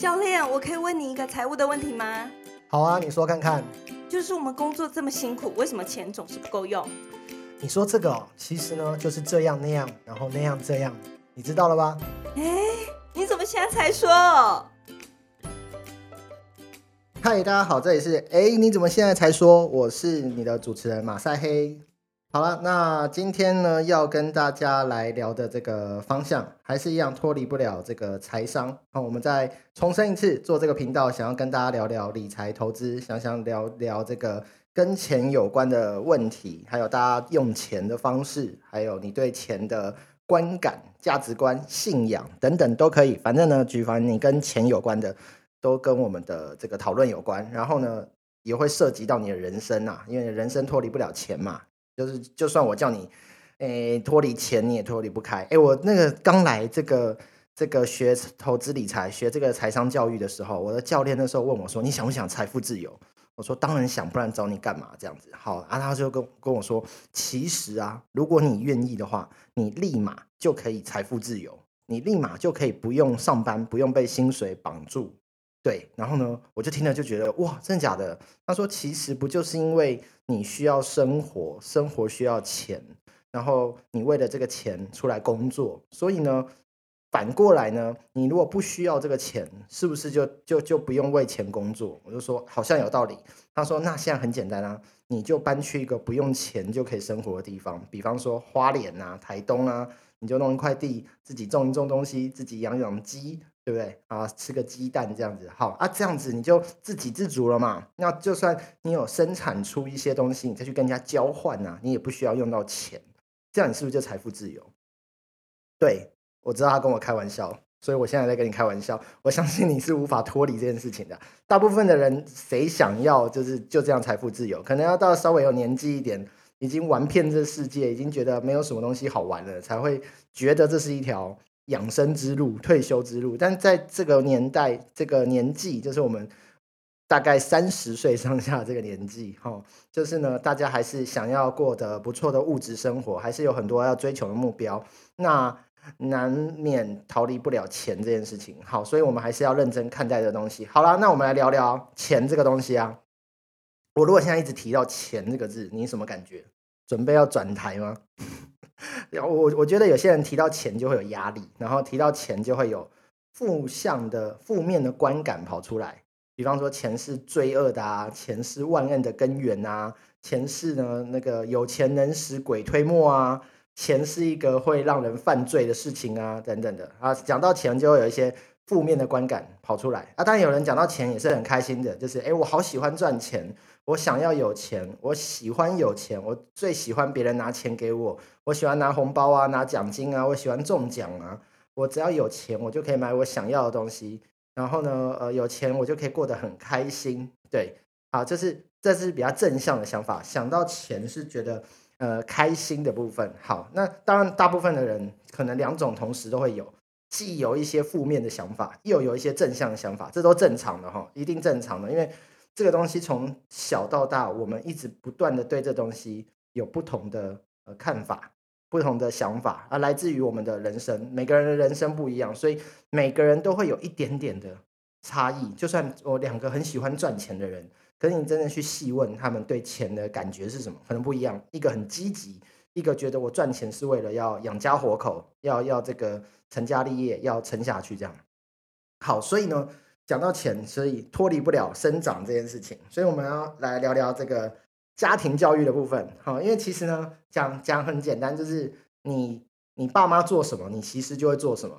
教练，我可以问你一个财务的问题吗？好啊，你说看看。就是我们工作这么辛苦，为什么钱总是不够用？你说这个哦，其实呢就是这样那样，然后那样这样，你知道了吧？哎，你怎么现在才说？嗨，大家好，这里是哎，你怎么现在才说？我是你的主持人马赛黑。好了，那今天呢要跟大家来聊的这个方向，还是一样脱离不了这个财商。好，我们再重申一次，做这个频道想要跟大家聊聊理财投资，想想聊聊这个跟钱有关的问题，还有大家用钱的方式，还有你对钱的观感、价值观、信仰等等都可以。反正呢，举凡你跟钱有关的。都跟我们的这个讨论有关，然后呢，也会涉及到你的人生啊，因为人生脱离不了钱嘛，就是就算我叫你，诶脱离钱你也脱离不开。诶我那个刚来这个这个学投资理财、学这个财商教育的时候，我的教练那时候问我说：“你想不想财富自由？”我说：“当然想，不然找你干嘛？”这样子，好啊，他就跟跟我说：“其实啊，如果你愿意的话，你立马就可以财富自由，你立马就可以不用上班，不用被薪水绑住。”对，然后呢，我就听了就觉得哇，真的假的？他说其实不就是因为你需要生活，生活需要钱，然后你为了这个钱出来工作，所以呢，反过来呢，你如果不需要这个钱，是不是就就就不用为钱工作？我就说好像有道理。他说那现在很简单啊，你就搬去一个不用钱就可以生活的地方，比方说花莲啊、台东啊，你就弄一块地，自己种一种东西，自己养养鸡。对不对啊？吃个鸡蛋这样子，好啊，这样子你就自给自足了嘛。那就算你有生产出一些东西，你再去跟人家交换呐，你也不需要用到钱，这样你是不是就财富自由？对我知道他跟我开玩笑，所以我现在在跟你开玩笑。我相信你是无法脱离这件事情的。大部分的人谁想要就是就这样财富自由？可能要到稍微有年纪一点，已经玩遍这世界，已经觉得没有什么东西好玩了，才会觉得这是一条。养生之路、退休之路，但在这个年代、这个年纪，就是我们大概三十岁上下这个年纪，哈，就是呢，大家还是想要过得不错的物质生活，还是有很多要追求的目标，那难免逃离不了钱这件事情。好，所以我们还是要认真看待这东西。好了，那我们来聊聊钱这个东西啊。我如果现在一直提到钱这个字，你什么感觉？准备要转台吗？然后我我觉得有些人提到钱就会有压力，然后提到钱就会有负向的负面的观感跑出来。比方说钱是罪恶的啊，钱是万恶的根源啊，钱是呢那个有钱能使鬼推磨啊，钱是一个会让人犯罪的事情啊，等等的啊。讲到钱就会有一些负面的观感跑出来啊。当然有人讲到钱也是很开心的，就是哎我好喜欢赚钱。我想要有钱，我喜欢有钱，我最喜欢别人拿钱给我，我喜欢拿红包啊，拿奖金啊，我喜欢中奖啊。我只要有钱，我就可以买我想要的东西。然后呢，呃，有钱我就可以过得很开心。对，好，这是这是比较正向的想法。想到钱是觉得呃开心的部分。好，那当然大部分的人可能两种同时都会有，既有一些负面的想法，又有一些正向的想法，这都正常的哈，一定正常的，因为。这个东西从小到大，我们一直不断的对这东西有不同的呃看法、不同的想法，而来自于我们的人生，每个人的人生不一样，所以每个人都会有一点点的差异。就算我两个很喜欢赚钱的人，可是你真的去细问他们对钱的感觉是什么，可能不一样。一个很积极，一个觉得我赚钱是为了要养家活口，要要这个成家立业，要撑下去这样。好，所以呢。讲到钱，所以脱离不了生长这件事情，所以我们要来聊聊这个家庭教育的部分。好，因为其实呢，讲讲很简单，就是你你爸妈做什么，你其实就会做什么。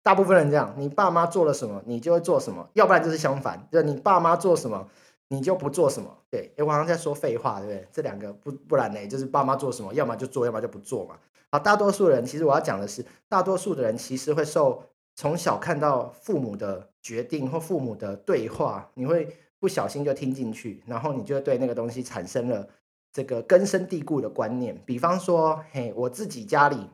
大部分人这样，你爸妈做了什么，你就会做什么；要不然就是相反，就你爸妈做什么，你就不做什么。对，哎，我好像在说废话，对不对？这两个不不然呢，就是爸妈做什么，要么就做，要么就不做嘛。好，大多数人其实我要讲的是，大多数的人其实会受。从小看到父母的决定或父母的对话，你会不小心就听进去，然后你就对那个东西产生了这个根深蒂固的观念。比方说，嘿，我自己家里，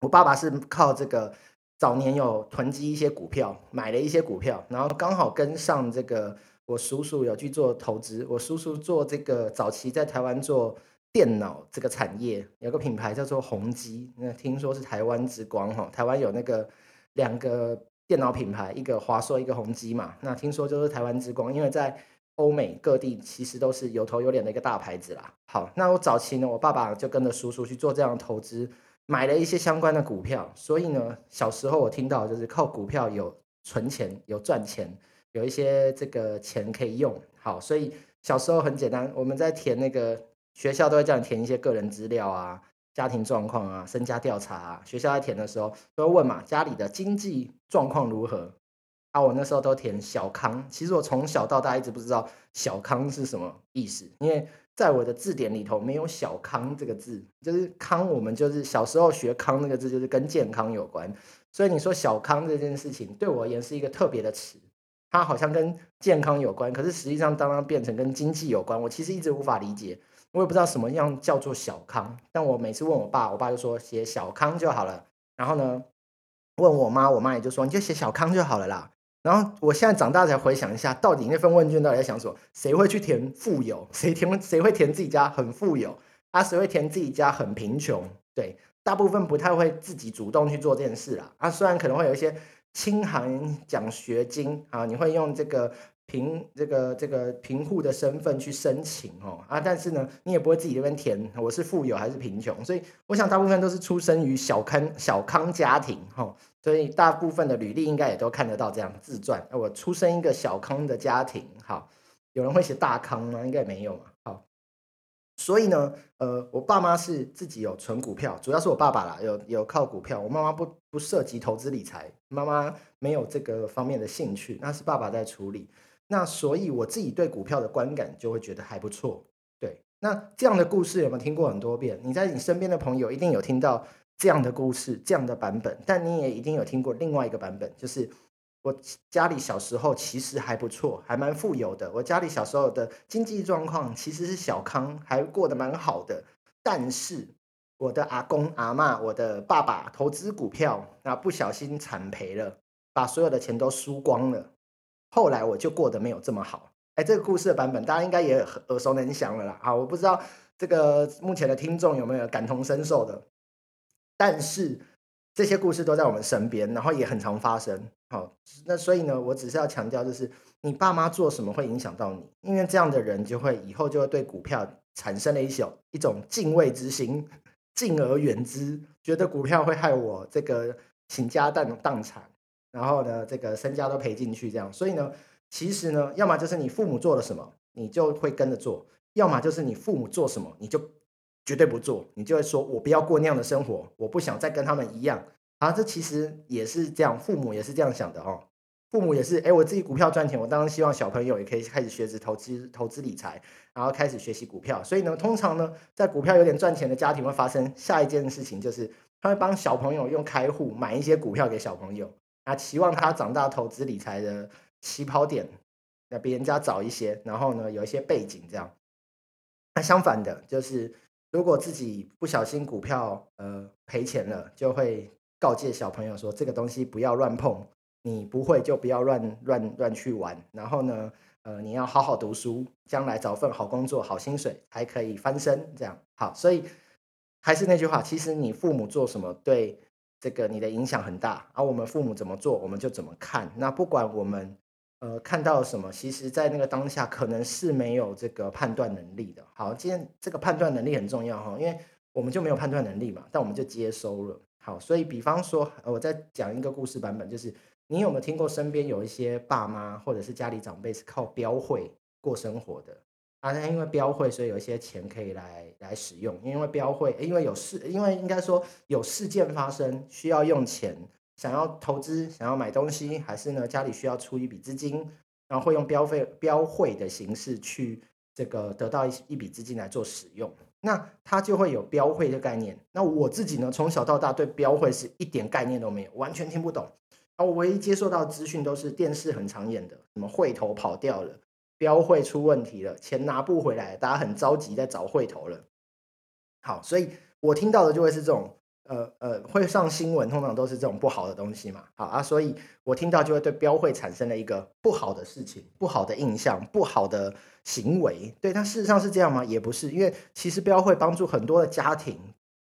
我爸爸是靠这个早年有囤积一些股票，买了一些股票，然后刚好跟上这个我叔叔有去做投资。我叔叔做这个早期在台湾做电脑这个产业，有个品牌叫做宏基，那听说是台湾之光哈，台湾有那个。两个电脑品牌，一个华硕，一个宏基嘛。那听说就是台湾之光，因为在欧美各地其实都是有头有脸的一个大牌子啦。好，那我早期呢，我爸爸就跟着叔叔去做这样的投资，买了一些相关的股票。所以呢，小时候我听到就是靠股票有存钱、有赚钱，有一些这个钱可以用。好，所以小时候很简单，我们在填那个学校都会叫你填一些个人资料啊。家庭状况啊，身家调查啊，学校在填的时候都会问嘛，家里的经济状况如何？啊，我那时候都填小康。其实我从小到大一直不知道小康是什么意思，因为在我的字典里头没有小康这个字，就是康，我们就是小时候学康那个字，就是跟健康有关。所以你说小康这件事情对我而言是一个特别的词，它好像跟健康有关，可是实际上当它变成跟经济有关，我其实一直无法理解。我也不知道什么样叫做小康，但我每次问我爸，我爸就说写小康就好了。然后呢，问我妈，我妈也就说你就写小康就好了啦。然后我现在长大才回想一下，到底那份问卷到底在想什么？谁会去填富有？谁填？谁会填自己家很富有？啊，谁会填自己家很贫穷？对，大部分不太会自己主动去做这件事啦。啊，虽然可能会有一些清寒奖学金啊，你会用这个。贫这个这个贫户的身份去申请哦啊，但是呢，你也不会自己这边填我是富有还是贫穷，所以我想大部分都是出生于小康小康家庭哈，所以大部分的履历应该也都看得到这样自传，我出生一个小康的家庭，好，有人会写大康吗？应该没有嘛，好，所以呢，呃，我爸妈是自己有存股票，主要是我爸爸啦，有有靠股票，我妈妈不不涉及投资理财，妈妈没有这个方面的兴趣，那是爸爸在处理。那所以我自己对股票的观感就会觉得还不错，对。那这样的故事有没有听过很多遍？你在你身边的朋友一定有听到这样的故事、这样的版本，但你也一定有听过另外一个版本，就是我家里小时候其实还不错，还蛮富有的。我家里小时候的经济状况其实是小康，还过得蛮好的。但是我的阿公阿妈、我的爸爸投资股票，那不小心惨赔了，把所有的钱都输光了。后来我就过得没有这么好，哎，这个故事的版本大家应该也耳熟能详了啦。好，我不知道这个目前的听众有没有感同身受的，但是这些故事都在我们身边，然后也很常发生。好，那所以呢，我只是要强调，就是你爸妈做什么会影响到你，因为这样的人就会以后就会对股票产生了一种一种敬畏之心，敬而远之，觉得股票会害我这个倾家荡荡产。然后呢，这个身家都赔进去，这样，所以呢，其实呢，要么就是你父母做了什么，你就会跟着做；要么就是你父母做什么，你就绝对不做，你就会说，我不要过那样的生活，我不想再跟他们一样。啊，这其实也是这样，父母也是这样想的哦。父母也是，哎，我自己股票赚钱，我当然希望小朋友也可以开始学习投资、投资理财，然后开始学习股票。所以呢，通常呢，在股票有点赚钱的家庭会发生下一件事情，就是他会帮小朋友用开户买一些股票给小朋友。啊，期望他长大投资理财的起跑点，那比人家早一些，然后呢，有一些背景这样。那相反的，就是如果自己不小心股票呃赔钱了，就会告诫小朋友说，这个东西不要乱碰，你不会就不要乱乱乱去玩。然后呢，呃，你要好好读书，将来找份好工作、好薪水，还可以翻身。这样好，所以还是那句话，其实你父母做什么对。这个你的影响很大，而我们父母怎么做，我们就怎么看。那不管我们呃看到什么，其实在那个当下可能是没有这个判断能力的。好，今天这个判断能力很重要哈，因为我们就没有判断能力嘛，但我们就接收了。好，所以比方说，我再讲一个故事版本，就是你有没有听过身边有一些爸妈或者是家里长辈是靠标会过生活的？啊，因为标会，所以有一些钱可以来来使用。因为标会，因为有事，因为应该说有事件发生，需要用钱，想要投资，想要买东西，还是呢家里需要出一笔资金，然后会用标费标会的形式去这个得到一一笔资金来做使用。那它就会有标会的概念。那我自己呢，从小到大对标会是一点概念都没有，完全听不懂。啊，我唯一接受到资讯都是电视很常演的，什么会头跑掉了。标会出问题了，钱拿不回来，大家很着急在找会头了。好，所以我听到的就会是这种，呃呃，会上新闻，通常都是这种不好的东西嘛。好啊，所以我听到就会对标会产生了一个不好的事情、不好的印象、不好的行为。对，但事实上是这样吗？也不是，因为其实标会帮助很多的家庭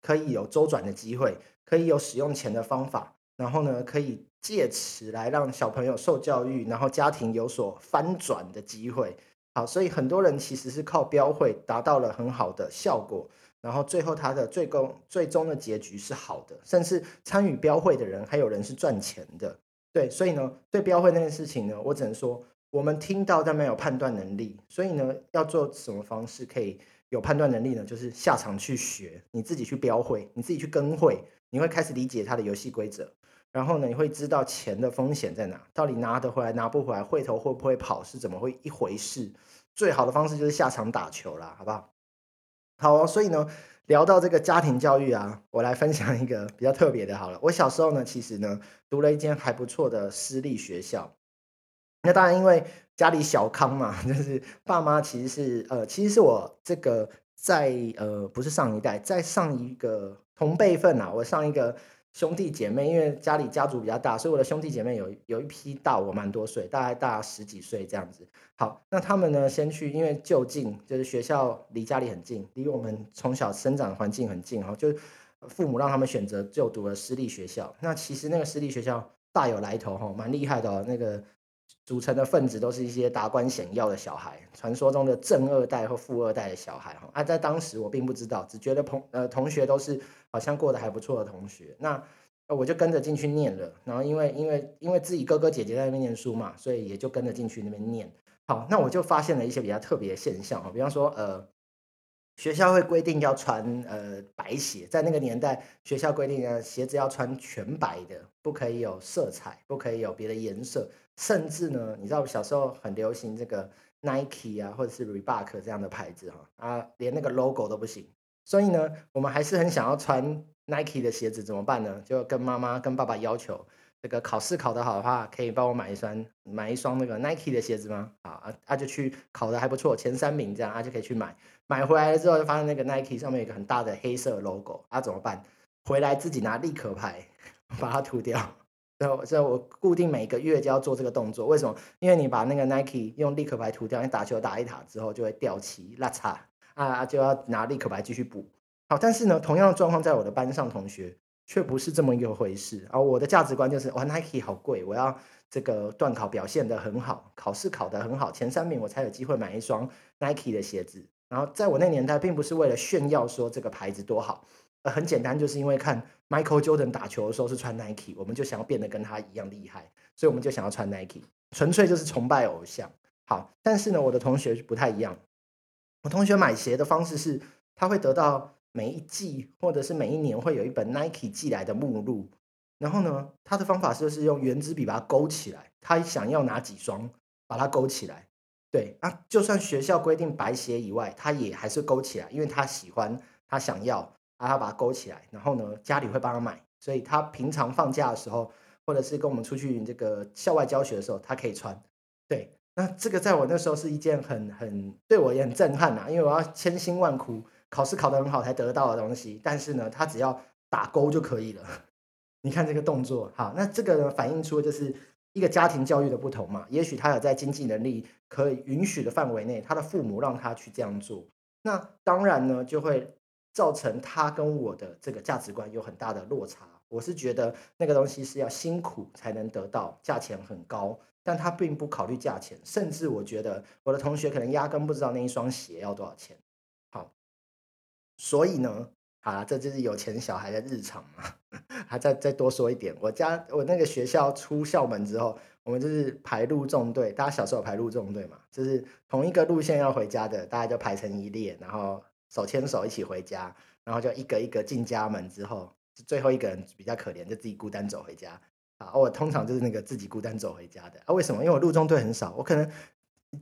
可以有周转的机会，可以有使用钱的方法。然后呢，可以借此来让小朋友受教育，然后家庭有所翻转的机会。好，所以很多人其实是靠标会达到了很好的效果，然后最后他的最终最终的结局是好的，甚至参与标会的人还有人是赚钱的。对，所以呢，对标会那件事情呢，我只能说，我们听到但没有判断能力，所以呢，要做什么方式可以有判断能力呢？就是下场去学，你自己去标会，你自己去跟会，你会开始理解它的游戏规则。然后呢，你会知道钱的风险在哪，到底拿得回来拿不回来，会头会不会跑是怎么会一回事。最好的方式就是下场打球啦，好不好？好，所以呢，聊到这个家庭教育啊，我来分享一个比较特别的。好了，我小时候呢，其实呢，读了一间还不错的私立学校。那当然，因为家里小康嘛，就是爸妈其实是呃，其实是我这个在呃，不是上一代，在上一个同辈份啊，我上一个。兄弟姐妹，因为家里家族比较大，所以我的兄弟姐妹有有一批大我蛮多岁，大概大十几岁这样子。好，那他们呢，先去，因为就近，就是学校离家里很近，离我们从小生长环境很近哈，就父母让他们选择就读了私立学校。那其实那个私立学校大有来头哈，蛮厉害的，那个。组成的分子都是一些达官显要的小孩，传说中的正二代或富二代的小孩哈。啊，在当时我并不知道，只觉得同呃同学都是好像过得还不错的同学。那我就跟着进去念了。然后因为因为因为自己哥哥姐姐在那边念书嘛，所以也就跟着进去那边念。好，那我就发现了一些比较特别的现象哈，比方说呃。学校会规定要穿呃白鞋，在那个年代，学校规定呢鞋子要穿全白的，不可以有色彩，不可以有别的颜色，甚至呢，你知道小时候很流行这个 Nike 啊，或者是 Reebok 这样的牌子哈啊，连那个 logo 都不行。所以呢，我们还是很想要穿 Nike 的鞋子，怎么办呢？就跟妈妈跟爸爸要求。这个考试考得好的话，可以帮我买一双买一双那个 Nike 的鞋子吗？啊啊，啊就去考的还不错，前三名这样，啊就可以去买。买回来了之后，就发现那个 Nike 上面有一个很大的黑色 logo，啊怎么办？回来自己拿立可牌 把它涂掉。然后，所以我固定每个月就要做这个动作。为什么？因为你把那个 Nike 用立可牌涂掉，你打球打一塔之后就会掉漆、拉碴啊，就要拿立可牌继续补。好，但是呢，同样的状况在我的班上同学。却不是这么一个回事而我的价值观就是，哇，Nike 好贵，我要这个段考表现的很好，考试考得很好，前三名我才有机会买一双 Nike 的鞋子。然后在我那年代，并不是为了炫耀说这个牌子多好，很简单，就是因为看 Michael Jordan 打球的时候是穿 Nike，我们就想要变得跟他一样厉害，所以我们就想要穿 Nike，纯粹就是崇拜偶像。好，但是呢，我的同学不太一样，我同学买鞋的方式是，他会得到。每一季或者是每一年会有一本 Nike 寄来的目录，然后呢，他的方法就是用圆珠笔把它勾起来，他想要哪几双把它勾起来。对啊，就算学校规定白鞋以外，他也还是勾起来，因为他喜欢，他想要，啊，他把它勾起来。然后呢，家里会帮他买，所以他平常放假的时候，或者是跟我们出去这个校外教学的时候，他可以穿。对，那这个在我那时候是一件很很对我也很震撼呐，因为我要千辛万苦。考试考得很好才得到的东西，但是呢，他只要打勾就可以了。你看这个动作，好，那这个呢反映出就是一个家庭教育的不同嘛。也许他有在经济能力可以允许的范围内，他的父母让他去这样做，那当然呢就会造成他跟我的这个价值观有很大的落差。我是觉得那个东西是要辛苦才能得到，价钱很高，但他并不考虑价钱，甚至我觉得我的同学可能压根不知道那一双鞋要多少钱。好所以呢，好了，这就是有钱小孩的日常嘛。还再再多说一点，我家我那个学校出校门之后，我们就是排路纵队。大家小时候排路纵队嘛，就是同一个路线要回家的，大家就排成一列，然后手牵手一起回家，然后就一个一个进家门之后，最后一个人比较可怜，就自己孤单走回家。啊，我通常就是那个自己孤单走回家的。啊，为什么？因为我路中队很少，我可能。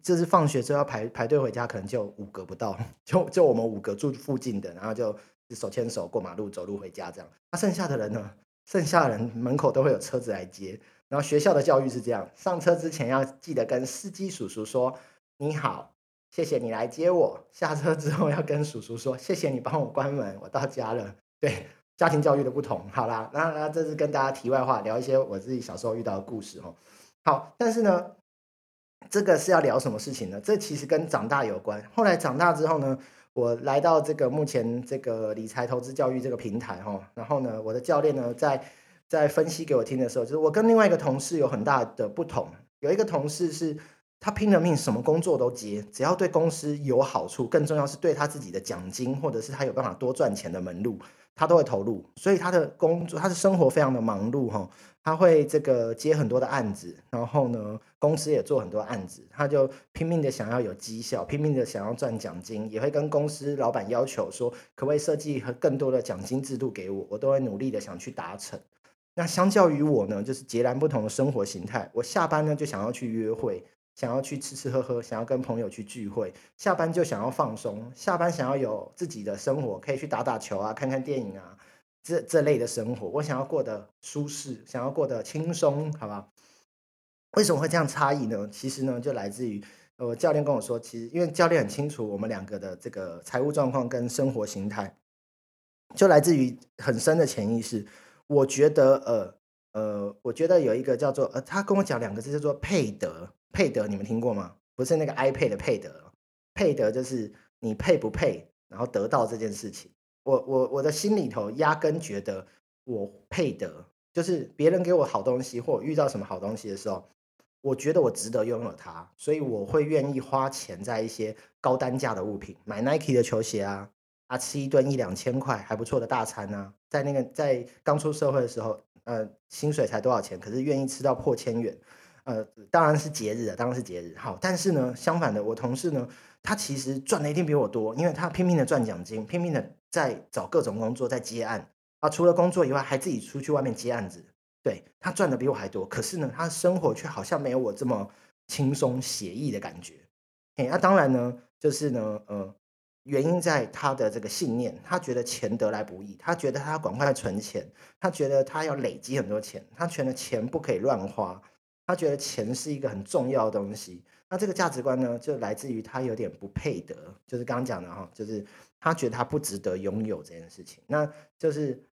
就是放学之后要排排队回家，可能就五个不到，就就我们五个住附近的，然后就手牵手过马路走路回家这样。那剩下的人呢？剩下的人门口都会有车子来接。然后学校的教育是这样：上车之前要记得跟司机叔叔说你好，谢谢你来接我。下车之后要跟叔叔说谢谢你帮我关门，我到家了。对，家庭教育的不同。好啦，那那这是跟大家题外话，聊一些我自己小时候遇到的故事哦。好，但是呢。这个是要聊什么事情呢？这其实跟长大有关。后来长大之后呢，我来到这个目前这个理财投资教育这个平台哈，然后呢，我的教练呢，在在分析给我听的时候，就是我跟另外一个同事有很大的不同。有一个同事是他拼了命，什么工作都接，只要对公司有好处，更重要是对他自己的奖金，或者是他有办法多赚钱的门路，他都会投入。所以他的工作，他的生活非常的忙碌哈。他会这个接很多的案子，然后呢，公司也做很多案子，他就拼命的想要有绩效，拼命的想要赚奖金，也会跟公司老板要求说，可不可以设计和更多的奖金制度给我，我都会努力的想去达成。那相较于我呢，就是截然不同的生活形态。我下班呢就想要去约会，想要去吃吃喝喝，想要跟朋友去聚会，下班就想要放松，下班想要有自己的生活，可以去打打球啊，看看电影啊。这这类的生活，我想要过得舒适，想要过得轻松，好吧？为什么会这样差异呢？其实呢，就来自于呃，教练跟我说，其实因为教练很清楚我们两个的这个财务状况跟生活形态，就来自于很深的潜意识。我觉得呃呃，我觉得有一个叫做呃，他跟我讲两个字叫做配得，配得你们听过吗？不是那个 iPad 的配得，配得就是你配不配，然后得到这件事情。我我我的心里头压根觉得我配得，就是别人给我好东西，或我遇到什么好东西的时候，我觉得我值得拥有它，所以我会愿意花钱在一些高单价的物品，买 Nike 的球鞋啊，啊吃一顿一两千块还不错的大餐啊，在那个在刚出社会的时候，呃，薪水才多少钱，可是愿意吃到破千元，呃，当然是节日啊，当然是节日。好，但是呢，相反的，我同事呢，他其实赚的一定比我多，因为他拼命的赚奖金，拼命的。在找各种工作，在接案啊，除了工作以外，还自己出去外面接案子。对他赚的比我还多，可是呢，他的生活却好像没有我这么轻松写意的感觉。嘿，那当然呢，就是呢，呃，原因在他的这个信念，他觉得钱得来不易，他觉得他要赶快存钱，他觉得他要累积很多钱，他觉得钱不可以乱花，他觉得钱是一个很重要的东西。那这个价值观呢，就来自于他有点不配得，就是刚刚讲的哈，就是他觉得他不值得拥有这件事情，那就是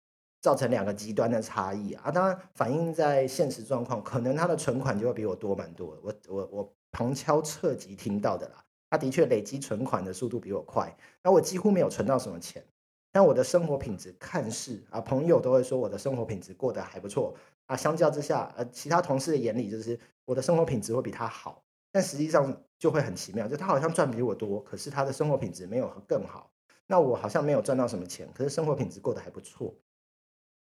造成两个极端的差异啊。当然，反映在现实状况，可能他的存款就会比我多蛮多。我我我旁敲侧击听到的啦，他的确累积存款的速度比我快，那我几乎没有存到什么钱，但我的生活品质看似啊，朋友都会说我的生活品质过得还不错啊。相较之下，呃，其他同事的眼里就是我的生活品质会比他好。但实际上就会很奇妙，就他好像赚比我多，可是他的生活品质没有更好。那我好像没有赚到什么钱，可是生活品质过得还不错。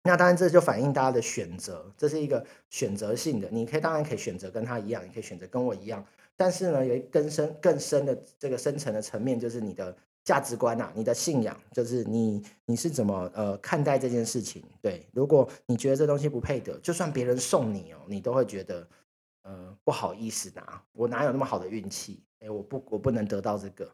那当然这就反映大家的选择，这是一个选择性的。你可以当然可以选择跟他一样，也可以选择跟我一样。但是呢，有一更深更深的这个深层的层面，就是你的价值观呐，你的信仰，就是你你是怎么呃看待这件事情。对，如果你觉得这东西不配得，就算别人送你哦，你都会觉得。呃，不好意思拿，我哪有那么好的运气？哎，我不，我不能得到这个。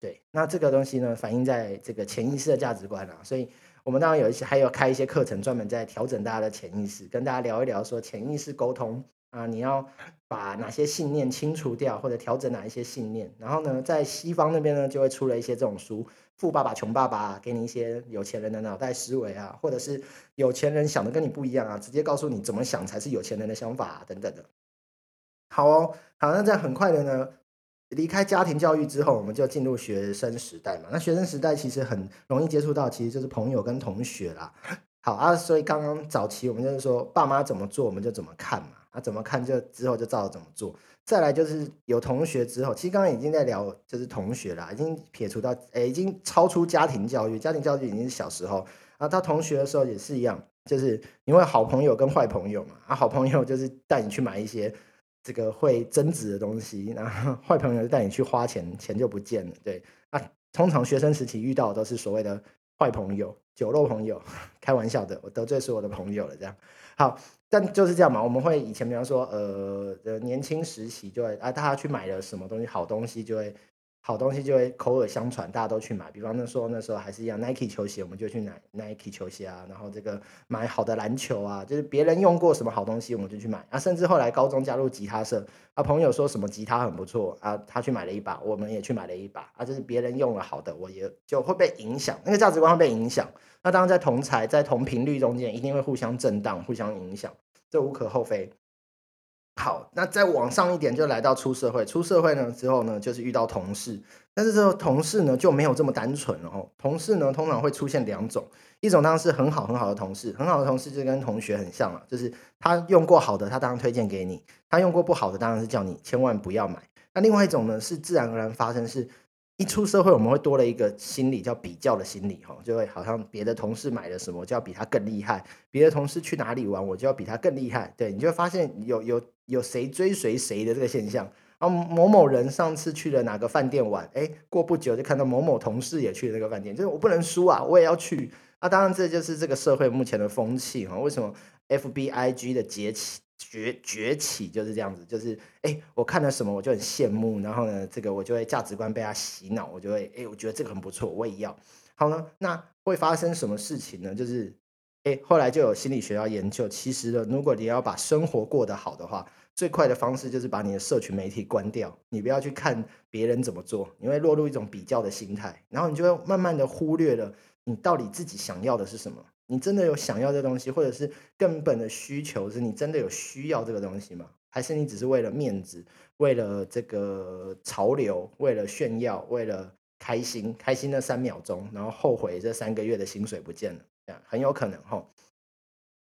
对，那这个东西呢，反映在这个潜意识的价值观啊。所以，我们当然有一些，还有开一些课程，专门在调整大家的潜意识，跟大家聊一聊，说潜意识沟通啊，你要把哪些信念清除掉，或者调整哪一些信念。然后呢，在西方那边呢，就会出了一些这种书，《富爸爸穷爸爸》，给你一些有钱人的脑袋思维啊，或者是有钱人想的跟你不一样啊，直接告诉你怎么想才是有钱人的想法等等的。好哦，好，那在很快的呢，离开家庭教育之后，我们就进入学生时代嘛。那学生时代其实很容易接触到，其实就是朋友跟同学啦。好啊，所以刚刚早期我们就是说，爸妈怎么做，我们就怎么看嘛。啊，怎么看就之后就照着怎么做。再来就是有同学之后，其实刚刚已经在聊，就是同学啦，已经撇除到，诶，已经超出家庭教育。家庭教育已经是小时候啊，到同学的时候也是一样，就是因为好朋友跟坏朋友嘛。啊，好朋友就是带你去买一些。这个会增值的东西，然后坏朋友就带你去花钱，钱就不见了。对啊，通常学生时期遇到的都是所谓的坏朋友、酒肉朋友，开玩笑的，我得罪所有的朋友了。这样好，但就是这样嘛。我们会以前比方说，呃，年轻时期就会啊，大家去买了什么东西，好东西就会。好东西就会口耳相传，大家都去买。比方说那时候还是一样，Nike 球鞋，我们就去买 Nike 球鞋啊。然后这个买好的篮球啊，就是别人用过什么好东西，我们就去买啊。甚至后来高中加入吉他社，啊，朋友说什么吉他很不错啊，他去买了一把，我们也去买了一把啊。就是别人用了好的，我也就会被影响，那个价值观会被影响。那当然在同才在同频率中间，一定会互相震荡、互相影响，这无可厚非。好，那再往上一点就来到出社会，出社会呢之后呢，就是遇到同事，但是这个同事呢就没有这么单纯了哦。同事呢通常会出现两种，一种当然是很好很好的同事，很好的同事就跟同学很像了，就是他用过好的，他当然推荐给你；他用过不好的，当然是叫你千万不要买。那另外一种呢是自然而然发生是。一出社会，我们会多了一个心理叫比较的心理，哈，就会好像别的同事买了什么，就要比他更厉害；别的同事去哪里玩，我就要比他更厉害。对你就会发现有有有谁追随谁的这个现象。啊，某某人上次去了哪个饭店玩，哎，过不久就看到某某同事也去了那个饭店，就是我不能输啊，我也要去。啊，当然这就是这个社会目前的风气，哈，为什么 F B I G 的崛起？崛崛起就是这样子，就是哎，我看了什么我就很羡慕，然后呢，这个我就会价值观被他洗脑，我就会哎，我觉得这个很不错，我也要。好呢，那会发生什么事情呢？就是哎，后来就有心理学要研究，其实呢，如果你要把生活过得好的话，最快的方式就是把你的社群媒体关掉，你不要去看别人怎么做，你会落入一种比较的心态，然后你就会慢慢的忽略了你到底自己想要的是什么。你真的有想要这东西，或者是根本的需求是你真的有需要这个东西吗？还是你只是为了面子，为了这个潮流，为了炫耀，为了开心，开心那三秒钟，然后后悔这三个月的薪水不见了，这样很有可能哈。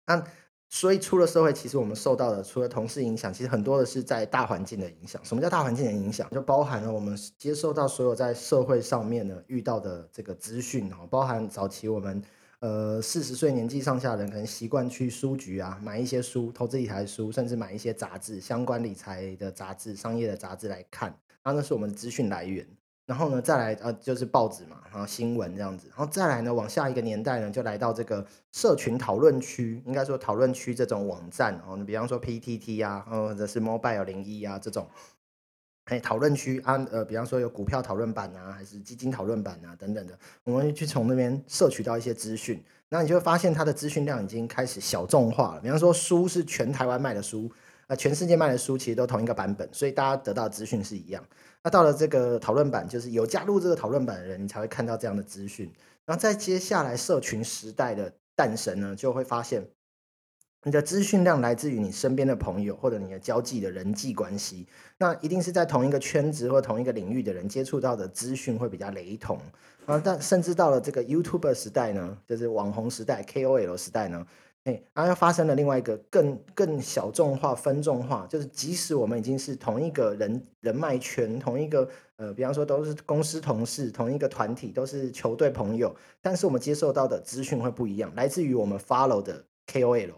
那所以出了社会，其实我们受到的除了同事影响，其实很多的是在大环境的影响。什么叫大环境的影响？就包含了我们接受到所有在社会上面呢遇到的这个资讯哈，包含早期我们。呃，四十岁年纪上下的人可能习惯去书局啊，买一些书，投资理财书，甚至买一些杂志，相关理财的杂志、商业的杂志来看，然后那是我们的资讯来源。然后呢，再来呃，就是报纸嘛，然后新闻这样子。然后再来呢，往下一个年代呢，就来到这个社群讨论区，应该说讨论区这种网站哦，你比方说 PTT 啊，或者是 Mobile 零一啊这种。哎，讨论区啊，呃，比方说有股票讨论版啊，还是基金讨论版啊，等等的，我们去从那边摄取到一些资讯，那你就会发现它的资讯量已经开始小众化了。比方说，书是全台湾卖的书，啊，全世界卖的书其实都同一个版本，所以大家得到资讯是一样。那到了这个讨论版，就是有加入这个讨论版的人，你才会看到这样的资讯。然后在接下来社群时代的诞生呢，就会发现。你的资讯量来自于你身边的朋友或者你的交际的人际关系，那一定是在同一个圈子或同一个领域的人接触到的资讯会比较雷同啊。但甚至到了这个 YouTuber 时代呢，就是网红时代、KOL 时代呢，哎，然后又发生了另外一个更更小众化、分众化，就是即使我们已经是同一个人人脉圈、同一个呃，比方说都是公司同事、同一个团体、都是球队朋友，但是我们接受到的资讯会不一样，来自于我们 follow 的 KOL。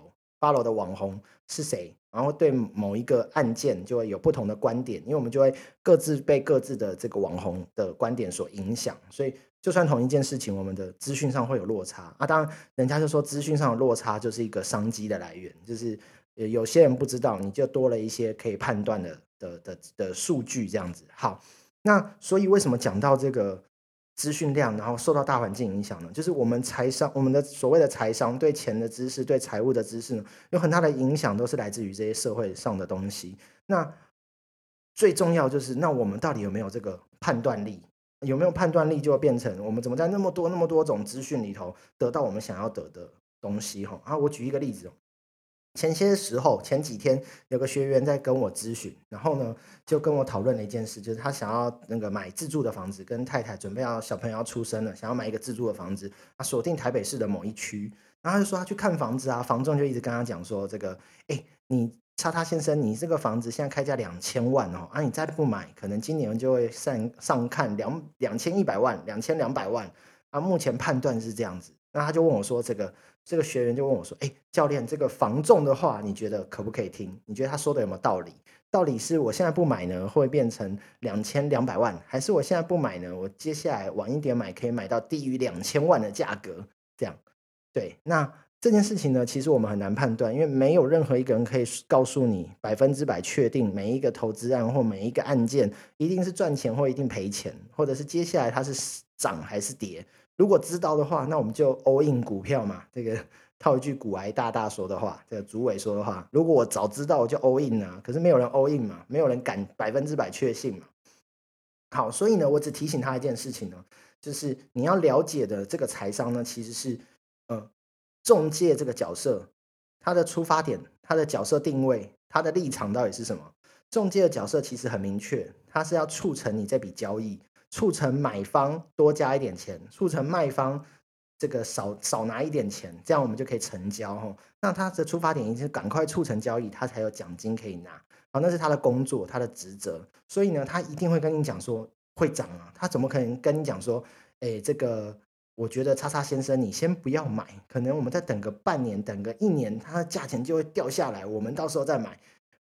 Follow 的网红是谁？然后对某一个案件就会有不同的观点，因为我们就会各自被各自的这个网红的观点所影响，所以就算同一件事情，我们的资讯上会有落差啊。当然，人家就说资讯上的落差就是一个商机的来源，就是有些人不知道，你就多了一些可以判断的的的的数据这样子。好，那所以为什么讲到这个？资讯量，然后受到大环境影响呢，就是我们财商，我们的所谓的财商，对钱的知识，对财务的知识呢，有很大的影响，都是来自于这些社会上的东西。那最重要就是，那我们到底有没有这个判断力？有没有判断力，就会变成我们怎么在那么多那么多种资讯里头得到我们想要得的东西？哈，啊，我举一个例子。前些时候，前几天有个学员在跟我咨询，然后呢，就跟我讨论了一件事，就是他想要那个买自住的房子，跟太太准备要小朋友要出生了，想要买一个自住的房子，他锁定台北市的某一区，然后他就说他去看房子啊，房仲就一直跟他讲说，这个，哎，你叉叉先生，你这个房子现在开价两千万哦，啊，你再不买，可能今年就会上上看两两千一百万，两千两百万，啊，目前判断是这样子，那他就问我说这个。这个学员就问我说：“哎，教练，这个房仲的话，你觉得可不可以听？你觉得他说的有没有道理？到底是我现在不买呢，会变成两千两百万，还是我现在不买呢，我接下来晚一点买可以买到低于两千万的价格？这样，对，那这件事情呢，其实我们很难判断，因为没有任何一个人可以告诉你百分之百确定每一个投资案或每一个案件一定是赚钱或一定赔钱，或者是接下来它是涨还是跌。”如果知道的话，那我们就 all in 股票嘛。这个套一句股癌大大说的话，这个主委说的话。如果我早知道，我就 all in 啊。可是没有人 all in 嘛，没有人敢百分之百确信嘛。好，所以呢，我只提醒他一件事情呢，就是你要了解的这个财商呢，其实是呃中介这个角色，他的出发点，他的角色定位。他的立场到底是什么？中介的角色其实很明确，他是要促成你这笔交易，促成买方多加一点钱，促成卖方这个少少拿一点钱，这样我们就可以成交哈。那他的出发点一定是赶快促成交易，他才有奖金可以拿。好，那是他的工作，他的职责。所以呢，他一定会跟你讲说会涨啊，他怎么可能跟你讲说，哎，这个。我觉得叉叉先生，你先不要买，可能我们再等个半年，等个一年，它的价钱就会掉下来，我们到时候再买，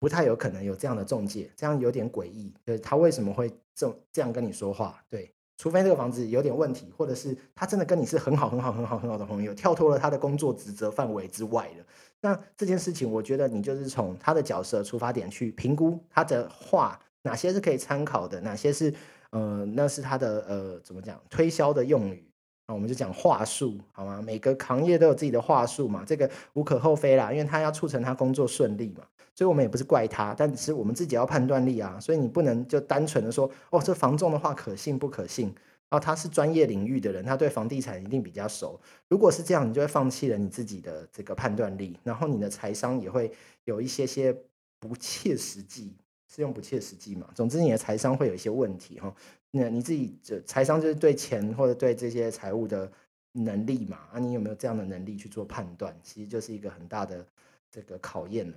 不太有可能有这样的中介，这样有点诡异。就是他为什么会这这样跟你说话？对，除非这个房子有点问题，或者是他真的跟你是很好很好很好很好的朋友，跳脱了他的工作职责范围之外的。那这件事情，我觉得你就是从他的角色出发点去评估他的话，哪些是可以参考的，哪些是呃，那是他的呃，怎么讲推销的用语。那我们就讲话术，好吗？每个行业都有自己的话术嘛，这个无可厚非啦，因为他要促成他工作顺利嘛，所以我们也不是怪他，但是我们自己要判断力啊，所以你不能就单纯的说，哦，这房仲的话可信不可信？然后他是专业领域的人，他对房地产一定比较熟。如果是这样，你就会放弃了你自己的这个判断力，然后你的财商也会有一些些不切实际。是用不切实际嘛？总之，你的财商会有一些问题哈。那你自己这财商就是对钱或者对这些财务的能力嘛？啊，你有没有这样的能力去做判断？其实就是一个很大的这个考验了。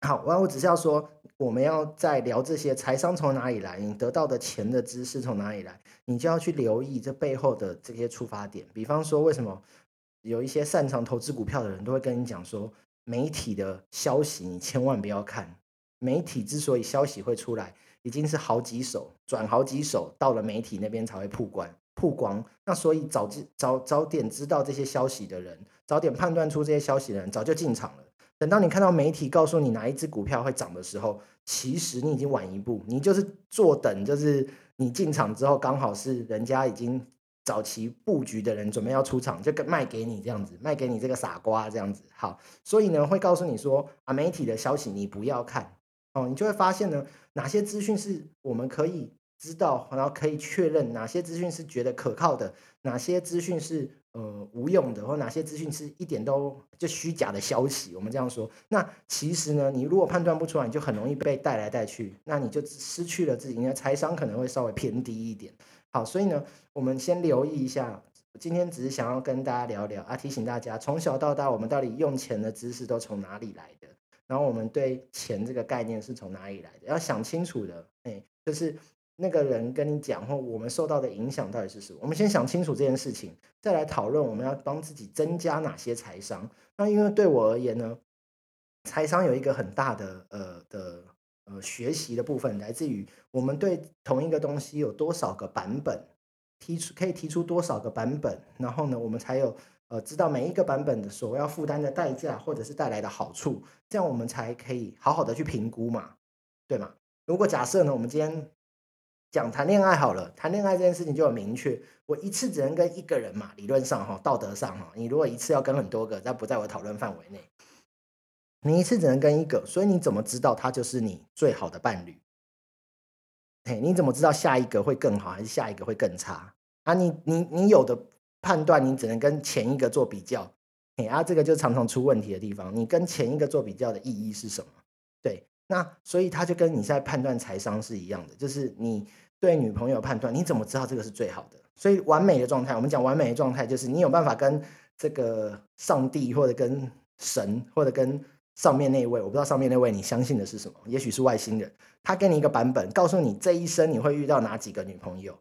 好，完，我只是要说，我们要在聊这些财商从哪里来，你得到的钱的知识从哪里来，你就要去留意这背后的这些出发点。比方说，为什么有一些擅长投资股票的人都会跟你讲说，媒体的消息你千万不要看。媒体之所以消息会出来，已经是好几手转好几手，到了媒体那边才会曝光曝光。那所以早知早早点知道这些消息的人，早点判断出这些消息的人，早就进场了。等到你看到媒体告诉你哪一只股票会涨的时候，其实你已经晚一步，你就是坐等，就是你进场之后，刚好是人家已经早期布局的人准备要出场，就跟卖给你这样子，卖给你这个傻瓜这样子。好，所以呢会告诉你说啊，媒体的消息你不要看。哦，你就会发现呢，哪些资讯是我们可以知道，然后可以确认哪些资讯是觉得可靠的，哪些资讯是呃无用的，或哪些资讯是一点都就虚假的消息。我们这样说，那其实呢，你如果判断不出来，你就很容易被带来带去，那你就失去了自己，你的财商可能会稍微偏低一点。好，所以呢，我们先留意一下，今天只是想要跟大家聊聊啊，提醒大家，从小到大我们到底用钱的知识都从哪里来的。然后我们对钱这个概念是从哪里来的？要想清楚的，哎，就是那个人跟你讲，或我们受到的影响到底是什么？我们先想清楚这件事情，再来讨论我们要帮自己增加哪些财商。那因为对我而言呢，财商有一个很大的呃的呃学习的部分，来自于我们对同一个东西有多少个版本，提出可以提出多少个版本，然后呢，我们才有。呃，知道每一个版本的所要负担的代价，或者是带来的好处，这样我们才可以好好的去评估嘛，对吗？如果假设呢，我们今天讲谈恋爱好了，谈恋爱这件事情就很明确，我一次只能跟一个人嘛，理论上哈，道德上哈，你如果一次要跟很多个，那不在我讨论范围内。你一次只能跟一个，所以你怎么知道他就是你最好的伴侣？嘿，你怎么知道下一个会更好，还是下一个会更差？啊，你你你有的。判断你只能跟前一个做比较，嘿啊，这个就常常出问题的地方。你跟前一个做比较的意义是什么？对，那所以他就跟你在判断财商是一样的，就是你对女朋友判断，你怎么知道这个是最好的？所以完美的状态，我们讲完美的状态，就是你有办法跟这个上帝，或者跟神，或者跟上面那位，我不知道上面那位你相信的是什么？也许是外星人，他给你一个版本，告诉你这一生你会遇到哪几个女朋友。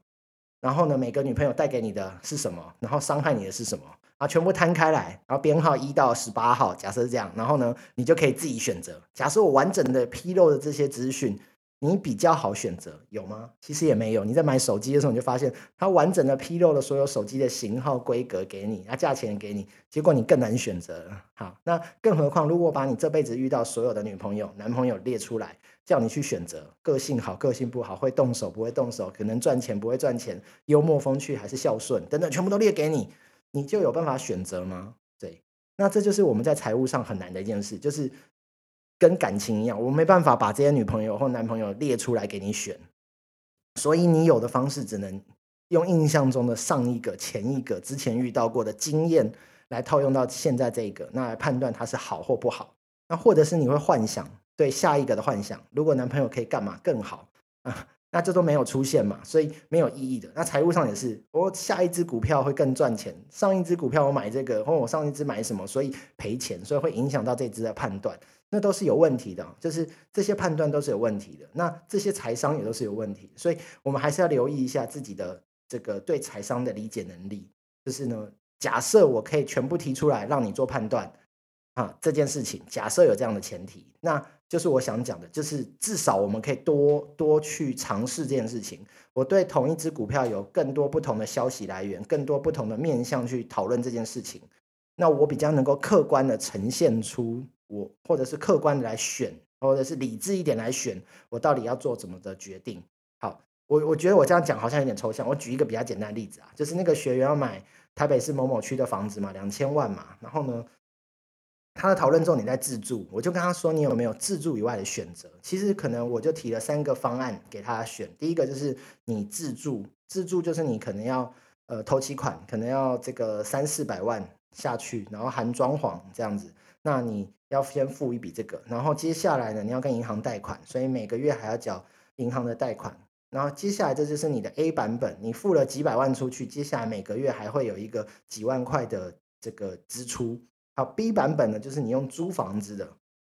然后呢，每个女朋友带给你的是什么？然后伤害你的是什么？啊，全部摊开来，然后编号一到十八号，假设是这样，然后呢，你就可以自己选择。假设我完整的披露的这些资讯，你比较好选择，有吗？其实也没有。你在买手机的时候，你就发现它完整的披露了所有手机的型号、规格给你，啊，价钱给你，结果你更难选择。好，那更何况如果把你这辈子遇到所有的女朋友、男朋友列出来。叫你去选择个性好、个性不好，会动手不会动手，可能赚钱不会赚钱，幽默风趣还是孝顺等等，全部都列给你，你就有办法选择吗？对，那这就是我们在财务上很难的一件事，就是跟感情一样，我没办法把这些女朋友或男朋友列出来给你选，所以你有的方式只能用印象中的上一个、前一个、之前遇到过的经验来套用到现在这个，那来判断它是好或不好，那或者是你会幻想。对下一个的幻想。如果男朋友可以干嘛更好啊？那这都没有出现嘛，所以没有意义的。那财务上也是，我下一只股票会更赚钱，上一只股票我买这个，或我上一只买什么，所以赔钱，所以会影响到这只的判断，那都是有问题的。就是这些判断都是有问题的，那这些财商也都是有问题，所以我们还是要留意一下自己的这个对财商的理解能力。就是呢，假设我可以全部提出来让你做判断啊，这件事情假设有这样的前提，那。就是我想讲的，就是至少我们可以多多去尝试这件事情。我对同一只股票有更多不同的消息来源，更多不同的面向去讨论这件事情。那我比较能够客观的呈现出我，或者是客观的来选，或者是理智一点来选，我到底要做怎么的决定。好，我我觉得我这样讲好像有点抽象。我举一个比较简单的例子啊，就是那个学员要买台北市某某区的房子嘛，两千万嘛，然后呢？他的讨论重点在自助，我就跟他说：“你有没有自助以外的选择？”其实可能我就提了三个方案给他选。第一个就是你自助，自助就是你可能要呃投期款，可能要这个三四百万下去，然后含装潢这样子。那你要先付一笔这个，然后接下来呢，你要跟银行贷款，所以每个月还要缴银行的贷款。然后接下来这就是你的 A 版本，你付了几百万出去，接下来每个月还会有一个几万块的这个支出。好，B 版本呢，就是你用租房子的，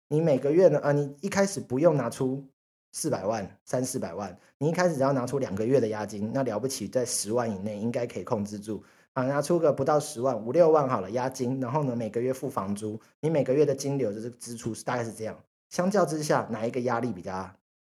你每个月呢，啊，你一开始不用拿出四百万、三四百万，你一开始只要拿出两个月的押金，那了不起，在十万以内应该可以控制住。啊，拿出个不到十万、五六万好了押金，然后呢，每个月付房租，你每个月的金流就是支出是，大概是这样。相较之下，哪一个压力比较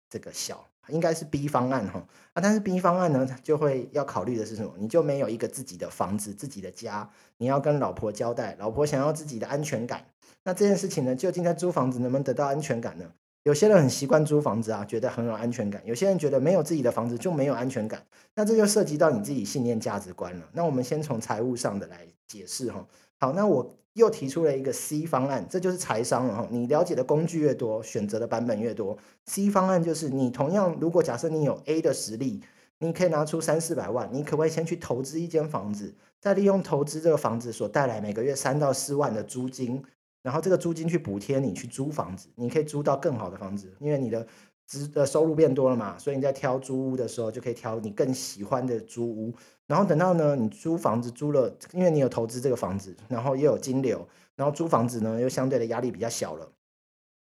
这个小？应该是 B 方案哈啊，但是 B 方案呢，就会要考虑的是什么？你就没有一个自己的房子、自己的家，你要跟老婆交代，老婆想要自己的安全感。那这件事情呢，究竟在租房子能不能得到安全感呢？有些人很习惯租房子啊，觉得很有安全感；有些人觉得没有自己的房子就没有安全感。那这就涉及到你自己信念、价值观了。那我们先从财务上的来解释哈。好，那我。又提出了一个 C 方案，这就是财商了哈。你了解的工具越多，选择的版本越多。C 方案就是你同样，如果假设你有 A 的实力，你可以拿出三四百万，你可不可以先去投资一间房子，再利用投资这个房子所带来每个月三到四万的租金，然后这个租金去补贴你去租房子，你可以租到更好的房子，因为你的。资的收入变多了嘛，所以你在挑租屋的时候就可以挑你更喜欢的租屋。然后等到呢，你租房子租了，因为你有投资这个房子，然后又有金流，然后租房子呢又相对的压力比较小了，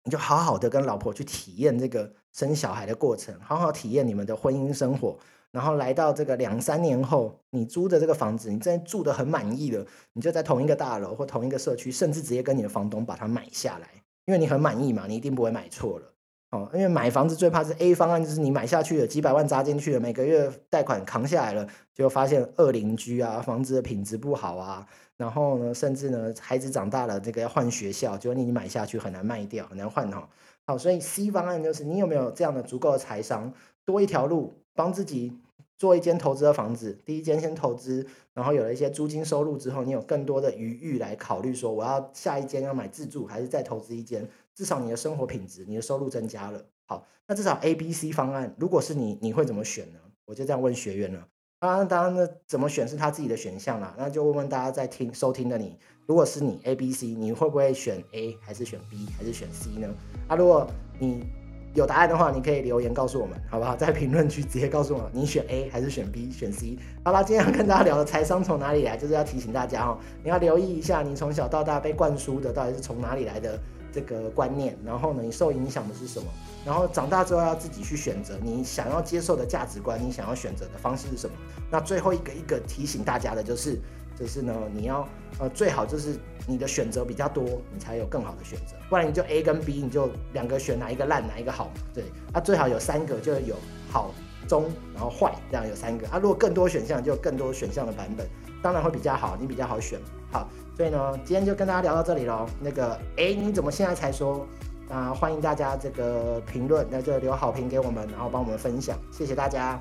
你就好好的跟老婆去体验这个生小孩的过程，好好体验你们的婚姻生活。然后来到这个两三年后，你租的这个房子，你真住的很满意了，你就在同一个大楼或同一个社区，甚至直接跟你的房东把它买下来，因为你很满意嘛，你一定不会买错了。哦，因为买房子最怕是 A 方案，就是你买下去了几百万砸进去了，每个月贷款扛下来了，就发现二邻居啊，房子的品质不好啊，然后呢，甚至呢，孩子长大了，这个要换学校，就你买下去很难卖掉，很难换哈。好，所以 C 方案就是你有没有这样的足够的财商，多一条路帮自己做一间投资的房子，第一间先投资，然后有了一些租金收入之后，你有更多的余裕来考虑说，我要下一间要买自住，还是再投资一间。至少你的生活品质、你的收入增加了。好，那至少 A、B、C 方案，如果是你，你会怎么选呢？我就这样问学员了。当然，当然呢，怎么选是他自己的选项啦。那就问问大家在听收听的你，如果是你 A、B、C，你会不会选 A 还是选 B 还是选 C 呢？啊，如果你有答案的话，你可以留言告诉我们，好不好？在评论区直接告诉我，你选 A 还是选 B、选 C。好了，今天要跟大家聊的财商从哪里来，就是要提醒大家哦，你要留意一下，你从小到大被灌输的到底是从哪里来的。这个观念，然后呢，你受影响的是什么？然后长大之后要自己去选择你想要接受的价值观，你想要选择的方式是什么？那最后一个一个提醒大家的就是，就是呢，你要呃最好就是你的选择比较多，你才有更好的选择，不然你就 A 跟 B，你就两个选哪一个烂哪一个好嘛？对，啊最好有三个，就有好、中，然后坏，这样有三个。啊如果更多选项，就更多选项的版本，当然会比较好，你比较好选。好。所以呢，今天就跟大家聊到这里喽。那个，哎，你怎么现在才说？啊，欢迎大家这个评论，那就留好评给我们，然后帮我们分享，谢谢大家。